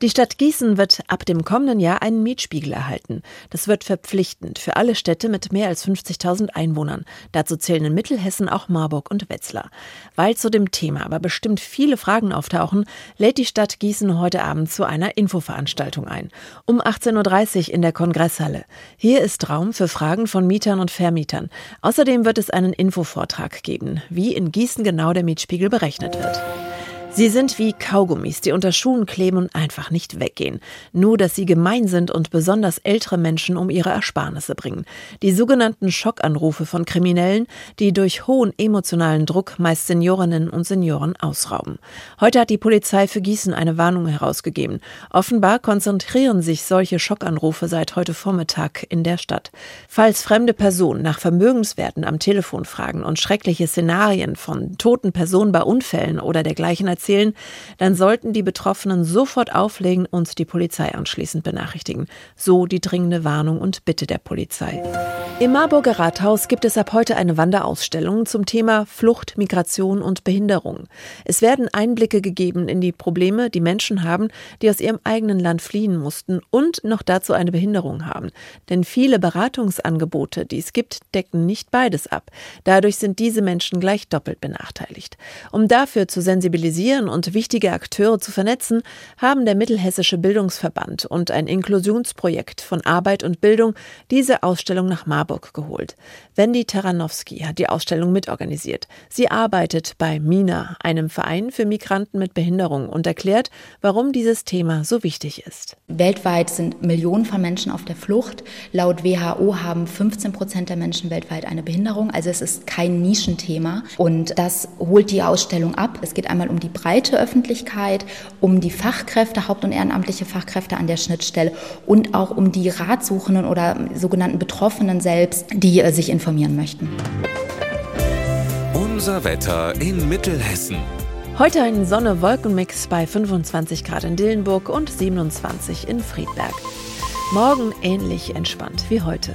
Die Stadt Gießen wird ab dem kommenden Jahr einen Mietspiegel erhalten. Das wird verpflichtend für alle Städte mit mehr als 50.000 Einwohnern. Dazu zählen in Mittelhessen auch Marburg und Wetzlar. Weil zu dem Thema aber bestimmt viele Fragen auftauchen, lädt die Stadt Gießen heute Abend zu einer Infoveranstaltung ein. Um 18.30 Uhr in der Kongresshalle. Hier ist Raum für Fragen von Mietern und Vermietern. Außerdem wird es einen Infovortrag geben, wie in Gießen genau der Mietspiegel berechnet wird. Sie sind wie Kaugummis, die unter Schuhen kleben und einfach nicht weggehen. Nur, dass sie gemein sind und besonders ältere Menschen um ihre Ersparnisse bringen. Die sogenannten Schockanrufe von Kriminellen, die durch hohen emotionalen Druck meist Seniorinnen und Senioren ausrauben. Heute hat die Polizei für Gießen eine Warnung herausgegeben. Offenbar konzentrieren sich solche Schockanrufe seit heute Vormittag in der Stadt. Falls fremde Personen nach Vermögenswerten am Telefon fragen und schreckliche Szenarien von toten Personen bei Unfällen oder dergleichen erzählen, dann sollten die Betroffenen sofort auflegen und die Polizei anschließend benachrichtigen. So die dringende Warnung und Bitte der Polizei. Im Marburger Rathaus gibt es ab heute eine Wanderausstellung zum Thema Flucht, Migration und Behinderung. Es werden Einblicke gegeben in die Probleme, die Menschen haben, die aus ihrem eigenen Land fliehen mussten und noch dazu eine Behinderung haben. Denn viele Beratungsangebote, die es gibt, decken nicht beides ab. Dadurch sind diese Menschen gleich doppelt benachteiligt. Um dafür zu sensibilisieren, mobilisieren und wichtige Akteure zu vernetzen, haben der Mittelhessische Bildungsverband und ein Inklusionsprojekt von Arbeit und Bildung diese Ausstellung nach Marburg geholt. Wendy Taranowski hat die Ausstellung mitorganisiert. Sie arbeitet bei MINA, einem Verein für Migranten mit Behinderung, und erklärt, warum dieses Thema so wichtig ist. Weltweit sind Millionen von Menschen auf der Flucht. Laut WHO haben 15 Prozent der Menschen weltweit eine Behinderung. Also es ist kein Nischenthema. Und das holt die Ausstellung ab. Es geht einmal um die breite Öffentlichkeit, um die Fachkräfte, haupt- und ehrenamtliche Fachkräfte an der Schnittstelle und auch um die Ratsuchenden oder sogenannten Betroffenen selbst, die äh, sich informieren möchten. Unser Wetter in Mittelhessen. Heute ein Sonne-Wolkenmix bei 25 Grad in Dillenburg und 27 in Friedberg. Morgen ähnlich entspannt wie heute.